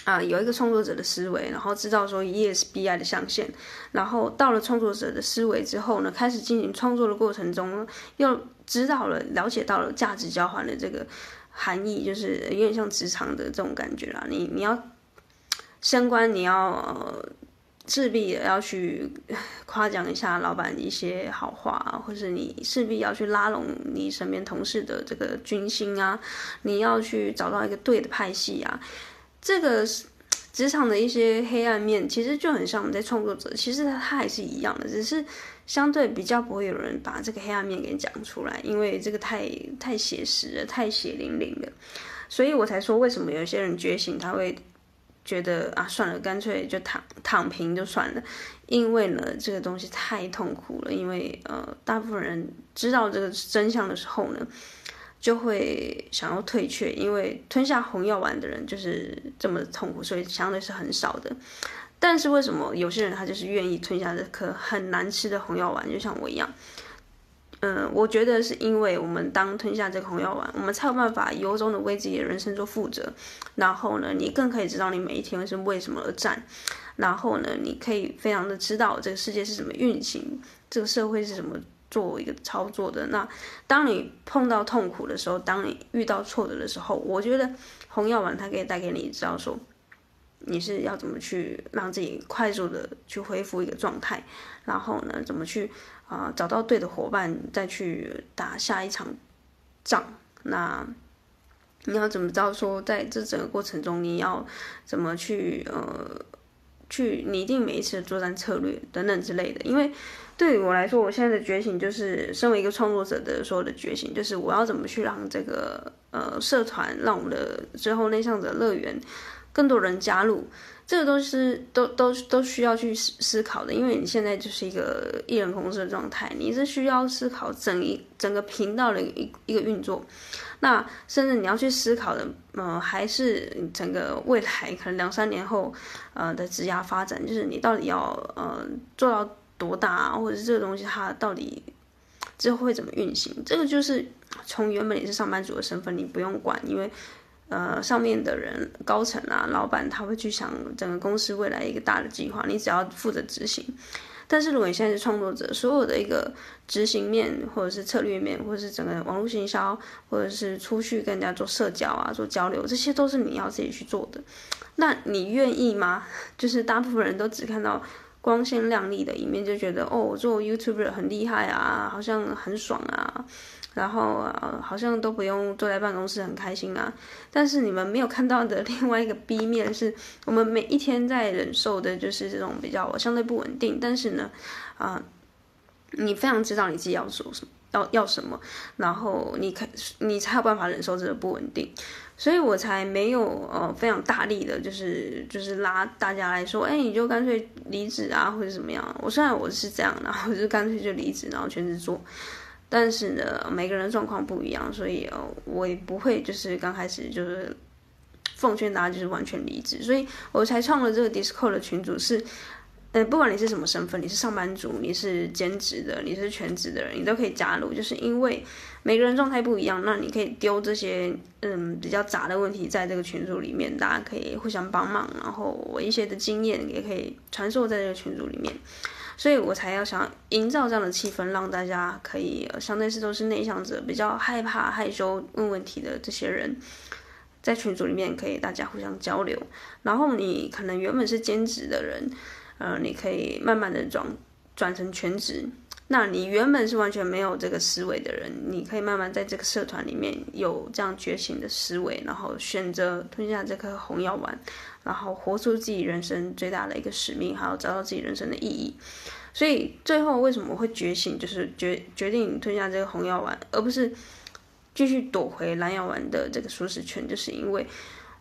啊、有一个创作者的思维，然后知道说 ESBI 的象限，然后到了创作者的思维之后呢，开始进行创作的过程中，又知道了、了解到了价值交换的这个含义，就是有点像职场的这种感觉啦。你你要升官，你要呃势必要去夸奖一下老板一些好话，或是你势必要去拉拢你身边同事的这个军心啊，你要去找到一个对的派系啊。这个职场的一些黑暗面，其实就很像我们在创作者，其实它还是一样的，只是相对比较不会有人把这个黑暗面给讲出来，因为这个太太写实了，太血淋淋了，所以我才说为什么有些人觉醒，他会觉得啊，算了，干脆就躺躺平就算了，因为呢，这个东西太痛苦了，因为呃，大部分人知道这个真相的时候呢。就会想要退却，因为吞下红药丸的人就是这么痛苦，所以相对是很少的。但是为什么有些人他就是愿意吞下这颗很难吃的红药丸，就像我一样？嗯，我觉得是因为我们当吞下这个红药丸，我们才有办法由衷的为自己的人生做负责。然后呢，你更可以知道你每一天是为什么而战。然后呢，你可以非常的知道这个世界是怎么运行，这个社会是什么。做一个操作的，那当你碰到痛苦的时候，当你遇到挫折的时候，我觉得红药丸它可以带给你知道说，你是要怎么去让自己快速的去恢复一个状态，然后呢，怎么去啊、找到对的伙伴，再去打下一场仗。那你要怎么知道说，在这整个过程中，你要怎么去呃去拟定每一次的作战策略等等之类的，因为。对于我来说，我现在的觉醒就是身为一个创作者的所有的觉醒，就是我要怎么去让这个呃社团，让我们的最后内向者乐园更多人加入，这个都是都都都需要去思思考的。因为你现在就是一个一人公司的状态，你是需要思考整一整个频道的一一个运作，那甚至你要去思考的，呃，还是整个未来可能两三年后呃的职涯发展，就是你到底要呃做到。多大啊，或者是这个东西它到底之后会怎么运行？这个就是从原本你是上班族的身份，你不用管，因为呃上面的人、高层啊、老板他会去想整个公司未来一个大的计划，你只要负责执行。但是如果你现在是创作者，所有的一个执行面，或者是策略面，或者是整个网络行销，或者是出去跟人家做社交啊、做交流，这些都是你要自己去做的。那你愿意吗？就是大部分人都只看到。光鲜亮丽的一面，就觉得哦，我做 YouTuber 很厉害啊，好像很爽啊，然后啊，好像都不用坐在办公室很开心啊。但是你们没有看到的另外一个 B 面，是我们每一天在忍受的，就是这种比较相对不稳定。但是呢，啊，你非常知道你自己要做什么，要要什么，然后你可你才有办法忍受这个不稳定。所以我才没有呃非常大力的，就是就是拉大家来说，哎，你就干脆离职啊，或者怎么样。我虽然我是这样，然后就干脆就离职，然后全职做。但是呢，每个人状况不一样，所以呃，我也不会就是刚开始就是奉劝大家就是完全离职，所以我才创了这个 Discord 的群组是。嗯，不管你是什么身份，你是上班族，你是兼职的，你是全职的人，你都可以加入。就是因为每个人状态不一样，那你可以丢这些嗯比较杂的问题在这个群组里面，大家可以互相帮忙，然后我一些的经验也可以传授在这个群组里面。所以我才要想营造这样的气氛，让大家可以相对是都是内向者，比较害怕害羞问问题的这些人，在群组里面可以大家互相交流。然后你可能原本是兼职的人。呃，你可以慢慢的转转成全职。那你原本是完全没有这个思维的人，你可以慢慢在这个社团里面有这样觉醒的思维，然后选择吞下这颗红药丸，然后活出自己人生最大的一个使命，还有找到自己人生的意义。所以最后为什么会觉醒，就是决决定吞下这个红药丸，而不是继续躲回蓝药丸的这个舒适圈，就是因为。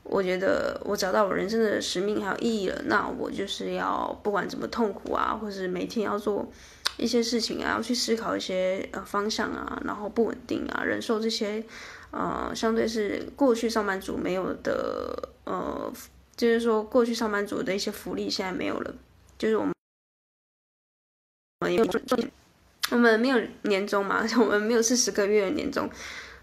我觉得我找到我人生的使命还有意义了，那我就是要不管怎么痛苦啊，或是每天要做一些事情啊，要去思考一些呃方向啊，然后不稳定啊，忍受这些呃相对是过去上班族没有的呃，就是说过去上班族的一些福利现在没有了，就是我们我们我们没有年终嘛，我们没有四十个月的年终。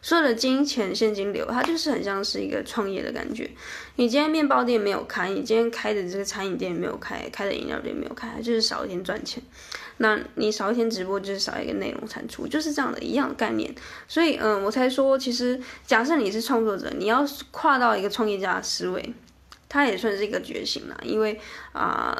所有的金钱现金流，它就是很像是一个创业的感觉。你今天面包店没有开，你今天开的这个餐饮店没有开，开的饮料店没有开，就是少一天赚钱。那你少一天直播，就是少一个内容产出，就是这样的一样的概念。所以，嗯，我才说，其实假设你是创作者，你要跨到一个创业家的思维，它也算是一个觉醒啦，因为啊。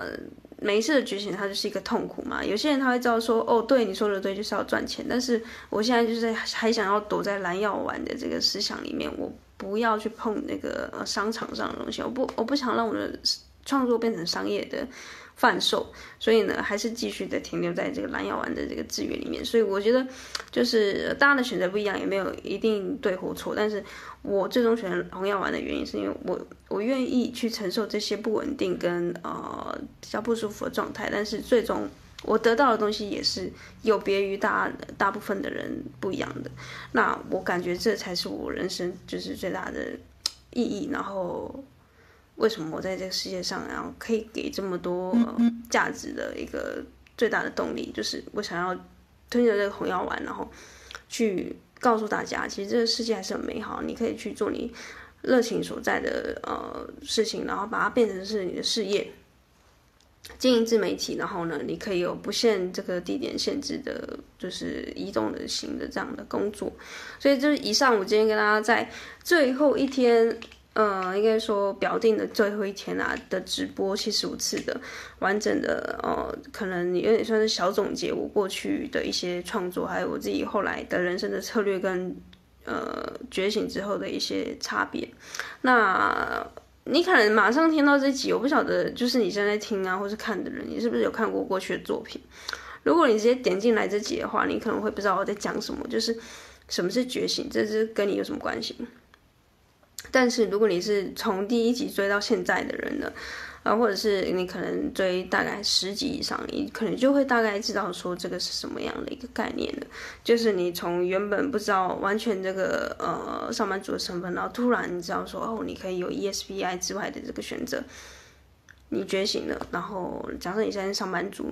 每一次的觉醒，它就是一个痛苦嘛。有些人他会知道说，哦，对，你说的对，就是要赚钱。但是我现在就是还想要躲在蓝药丸的这个思想里面，我不要去碰那个商场上的东西，我不，我不想让我的创作变成商业的。贩售，所以呢，还是继续的停留在这个蓝药丸的这个资源里面。所以我觉得，就是大家的选择不一样，也没有一定对或错。但是我最终选红药丸的原因，是因为我我愿意去承受这些不稳定跟呃比较不舒服的状态。但是最终我得到的东西也是有别于大大部分的人不一样的。那我感觉这才是我人生就是最大的意义。然后。为什么我在这个世界上，然后可以给这么多价值的一个最大的动力，就是我想要吞着这个红药丸，然后去告诉大家，其实这个世界还是很美好，你可以去做你热情所在的呃事情，然后把它变成是你的事业，经营自媒体，然后呢，你可以有不限这个地点限制的，就是移动的型的这样的工作。所以就是以上，我今天跟大家在最后一天。呃，应该说表定的最后一天啊的直播七十五次的完整的，呃，可能有点算是小总结我过去的一些创作，还有我自己后来的人生的策略跟呃觉醒之后的一些差别。那你可能马上听到这集，我不晓得就是你现在听啊或是看的人，你是不是有看过过去的作品？如果你直接点进来这集的话，你可能会不知道我在讲什么，就是什么是觉醒，这是跟你有什么关系？但是如果你是从第一集追到现在的人呢，啊，或者是你可能追大概十集以上，你可能就会大概知道说这个是什么样的一个概念了。就是你从原本不知道完全这个呃上班族的身份，然后突然你知道说哦，你可以有 ESBI 之外的这个选择，你觉醒了。然后假设你现在上班族。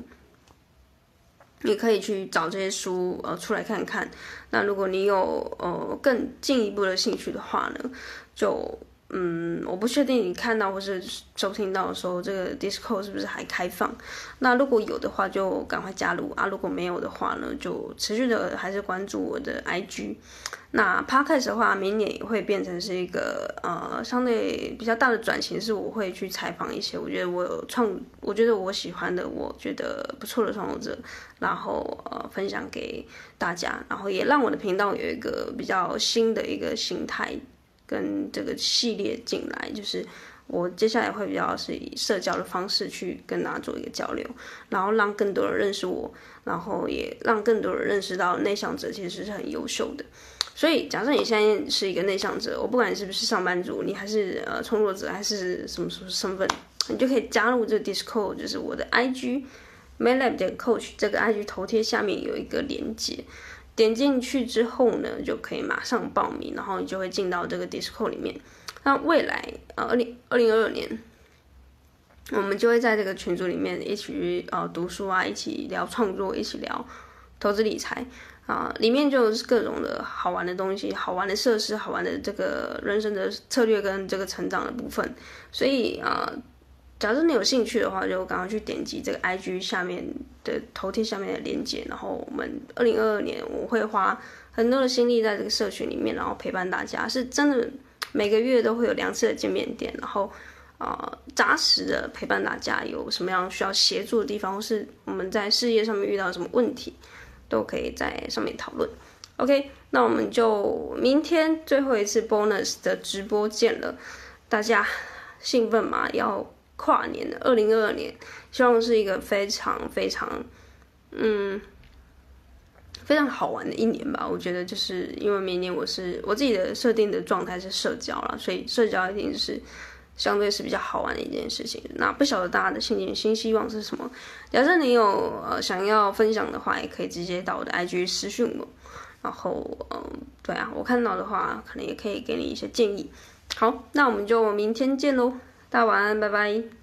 你可以去找这些书，呃，出来看看。那如果你有呃更进一步的兴趣的话呢，就。嗯，我不确定你看到或是收听到的时候，这个 disco 是不是还开放？那如果有的话，就赶快加入啊！如果没有的话呢，就持续的还是关注我的 IG。那 Podcast 的话，明年也会变成是一个呃相对比较大的转型，是我会去采访一些我觉得我有创，我觉得我喜欢的，我觉得不错的创作者，然后呃分享给大家，然后也让我的频道有一个比较新的一个形态。跟这个系列进来，就是我接下来会比较是以社交的方式去跟大家做一个交流，然后让更多人认识我，然后也让更多人认识到内向者其实是很优秀的。所以，假设你现在是一个内向者，我不管你是不是上班族，你还是呃创作者，还是什么什么身份，你就可以加入这个 Discord，就是我的 IG MAYLAB 点 Coach 这个 IG 头贴下面有一个连接。点进去之后呢，就可以马上报名，然后你就会进到这个 Discord 里面。那未来呃，二零二零二二年，我们就会在这个群组里面一起呃读书啊，一起聊创作，一起聊投资理财啊，里面就是各种的好玩的东西，好玩的设施，好玩的这个人生的策略跟这个成长的部分。所以啊，假设你有兴趣的话，就赶快去点击这个 IG 下面的头贴下面的链接，然后我们二零二二年我会花很多的心力在这个社群里面，然后陪伴大家，是真的。每个月都会有两次的见面点，然后，呃，扎实的陪伴大家，有什么样需要协助的地方，或是我们在事业上面遇到什么问题，都可以在上面讨论。OK，那我们就明天最后一次 bonus 的直播见了，大家兴奋吗？要跨年的，二零二二年，希望是一个非常非常，嗯。非常好玩的一年吧，我觉得就是因为明年我是我自己的设定的状态是社交啦，所以社交一定是相对是比较好玩的一件事情。那不晓得大家的新年新希望是什么？假设你有呃想要分享的话，也可以直接到我的 IG 私讯我。然后嗯，对啊，我看到的话，可能也可以给你一些建议。好，那我们就明天见喽，大家晚安，拜拜。